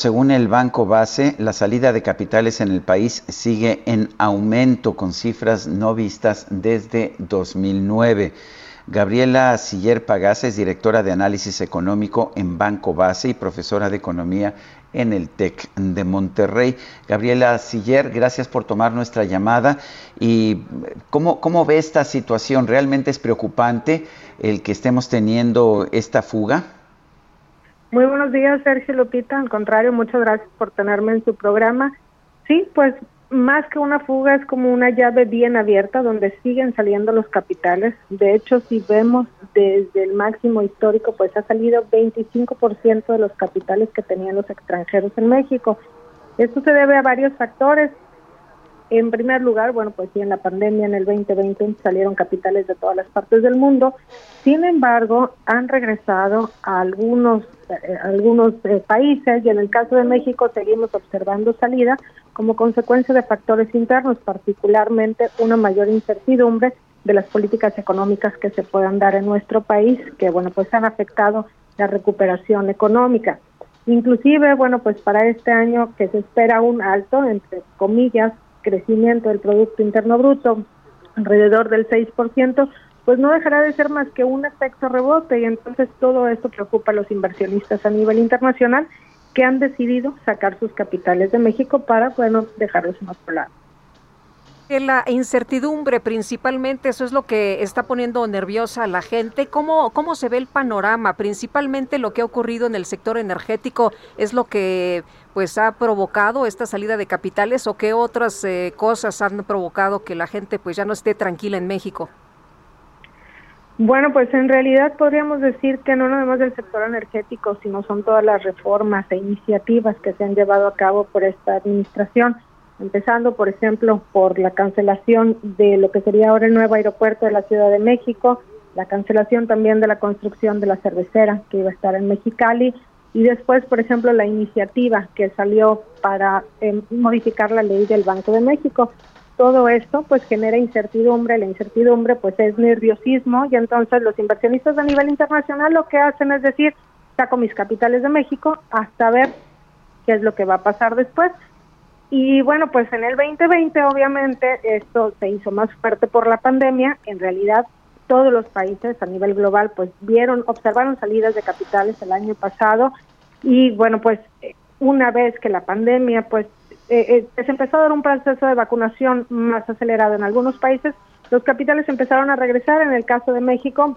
Según el Banco Base, la salida de capitales en el país sigue en aumento con cifras no vistas desde 2009. Gabriela Siller Pagasa es directora de análisis económico en Banco Base y profesora de economía en el TEC de Monterrey. Gabriela Siller, gracias por tomar nuestra llamada. ¿Y cómo, cómo ve esta situación? ¿Realmente es preocupante el que estemos teniendo esta fuga? Muy buenos días, Sergio Lupita. Al contrario, muchas gracias por tenerme en su programa. Sí, pues más que una fuga es como una llave bien abierta donde siguen saliendo los capitales. De hecho, si vemos desde el máximo histórico, pues ha salido 25% de los capitales que tenían los extranjeros en México. Esto se debe a varios factores. En primer lugar, bueno, pues sí, en la pandemia en el 2020 salieron capitales de todas las partes del mundo. Sin embargo, han regresado a algunos eh, algunos eh, países y en el caso de México seguimos observando salida como consecuencia de factores internos, particularmente una mayor incertidumbre de las políticas económicas que se puedan dar en nuestro país, que bueno, pues han afectado la recuperación económica. Inclusive, bueno, pues para este año que se espera un alto, entre comillas, crecimiento del Producto Interno Bruto alrededor del 6%, pues no dejará de ser más que un efecto rebote y entonces todo esto preocupa a los inversionistas a nivel internacional que han decidido sacar sus capitales de México para, bueno, dejarlos en otro lado. La incertidumbre principalmente, eso es lo que está poniendo nerviosa a la gente. ¿Cómo, ¿Cómo se ve el panorama? Principalmente lo que ha ocurrido en el sector energético es lo que pues ha provocado esta salida de capitales o qué otras eh, cosas han provocado que la gente pues ya no esté tranquila en México. Bueno, pues en realidad podríamos decir que no nada más del sector energético, sino son todas las reformas e iniciativas que se han llevado a cabo por esta administración, empezando, por ejemplo, por la cancelación de lo que sería ahora el nuevo aeropuerto de la Ciudad de México, la cancelación también de la construcción de la cervecera que iba a estar en Mexicali, y después, por ejemplo, la iniciativa que salió para eh, modificar la ley del Banco de México todo esto pues genera incertidumbre, la incertidumbre pues es nerviosismo y entonces los inversionistas a nivel internacional lo que hacen es decir, saco mis capitales de México hasta ver qué es lo que va a pasar después. Y bueno, pues en el 2020 obviamente esto se hizo más fuerte por la pandemia, en realidad todos los países a nivel global pues vieron, observaron salidas de capitales el año pasado y bueno, pues una vez que la pandemia pues eh, eh, se empezó a dar un proceso de vacunación más acelerado en algunos países, los capitales empezaron a regresar. En el caso de México,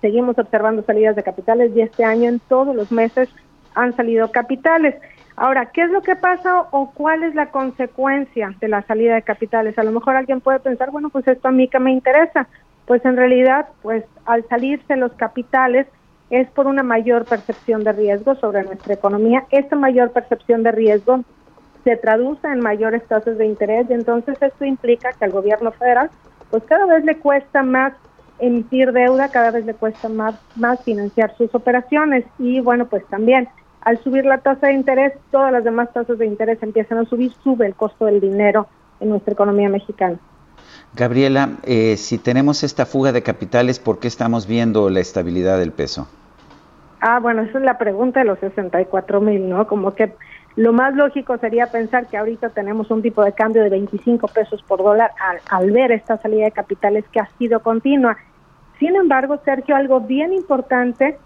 seguimos observando salidas de capitales y este año en todos los meses han salido capitales. Ahora, ¿qué es lo que pasa o cuál es la consecuencia de la salida de capitales? A lo mejor alguien puede pensar, bueno, pues esto a mí que me interesa. Pues en realidad, pues al salirse los capitales es por una mayor percepción de riesgo sobre nuestra economía. Esta mayor percepción de riesgo se traduce en mayores tasas de interés y entonces esto implica que al gobierno federal pues cada vez le cuesta más emitir deuda, cada vez le cuesta más, más financiar sus operaciones y bueno pues también al subir la tasa de interés todas las demás tasas de interés empiezan a subir, sube el costo del dinero en nuestra economía mexicana. Gabriela, eh, si tenemos esta fuga de capitales, ¿por qué estamos viendo la estabilidad del peso? Ah, bueno, esa es la pregunta de los 64 mil, ¿no? Como que lo más lógico sería pensar que ahorita tenemos un tipo de cambio de 25 pesos por dólar al, ver esta salida de capitales que ha sido continua. Sin embargo, Sergio, algo bien importante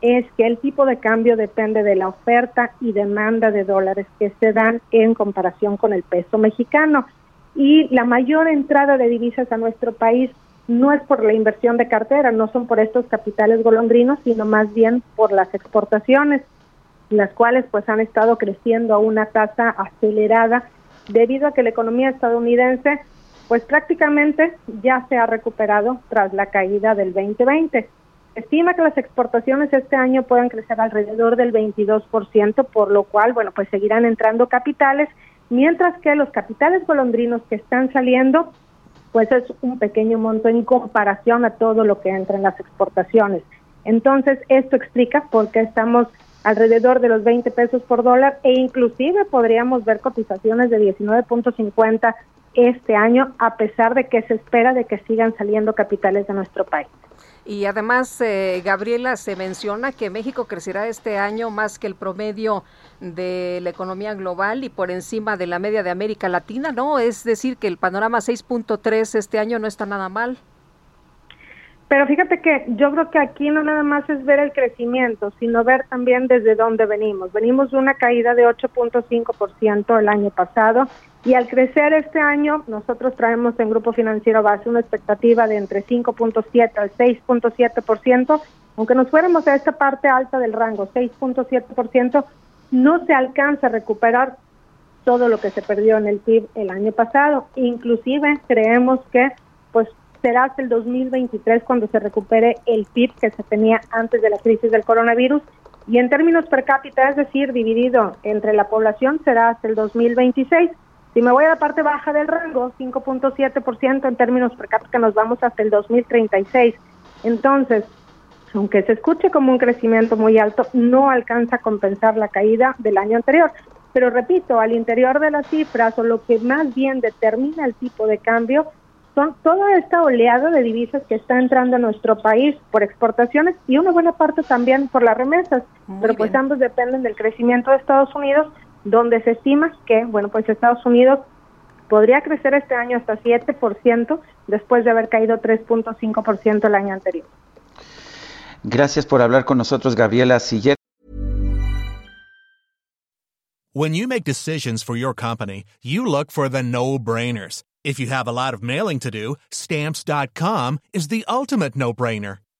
es que el tipo de cambio depende de la oferta y demanda de dólares que se dan en comparación con el peso mexicano. Y la mayor entrada de divisas a nuestro país no es por la inversión de cartera, no son por estos capitales golondrinos, sino más bien por las exportaciones las cuales pues han estado creciendo a una tasa acelerada debido a que la economía estadounidense pues prácticamente ya se ha recuperado tras la caída del 2020. Estima que las exportaciones este año puedan crecer alrededor del 22%, por lo cual, bueno, pues seguirán entrando capitales, mientras que los capitales golondrinos que están saliendo, pues es un pequeño monto en comparación a todo lo que entra en las exportaciones. Entonces, esto explica por qué estamos alrededor de los 20 pesos por dólar e inclusive podríamos ver cotizaciones de 19.50 este año, a pesar de que se espera de que sigan saliendo capitales de nuestro país. Y además, eh, Gabriela, se menciona que México crecerá este año más que el promedio de la economía global y por encima de la media de América Latina, ¿no? Es decir, que el panorama 6.3 este año no está nada mal. Pero fíjate que yo creo que aquí no nada más es ver el crecimiento, sino ver también desde dónde venimos. Venimos de una caída de 8.5% el año pasado y al crecer este año, nosotros traemos en Grupo Financiero Base una expectativa de entre 5.7 al 6.7%, aunque nos fuéramos a esta parte alta del rango, 6.7%, no se alcanza a recuperar todo lo que se perdió en el PIB el año pasado. Inclusive creemos que pues será hasta el 2023 cuando se recupere el PIB que se tenía antes de la crisis del coronavirus y en términos per cápita, es decir, dividido entre la población, será hasta el 2026. Si me voy a la parte baja del rango, 5.7% en términos per cápita, nos vamos hasta el 2036. Entonces, aunque se escuche como un crecimiento muy alto, no alcanza a compensar la caída del año anterior. Pero repito, al interior de las cifras o lo que más bien determina el tipo de cambio son toda esta oleada de divisas que está entrando a nuestro país por exportaciones y una buena parte también por las remesas, pero pues ambos dependen del crecimiento de Estados Unidos, donde se estima que, bueno, pues Estados Unidos podría crecer este año hasta 7% después de haber caído 3.5% el año anterior. Gracias por hablar con nosotros, Gabriela Sillet. When you make decisions for your company, you look for the no-brainers. If you have a lot of mailing to do, stamps.com is the ultimate no-brainer.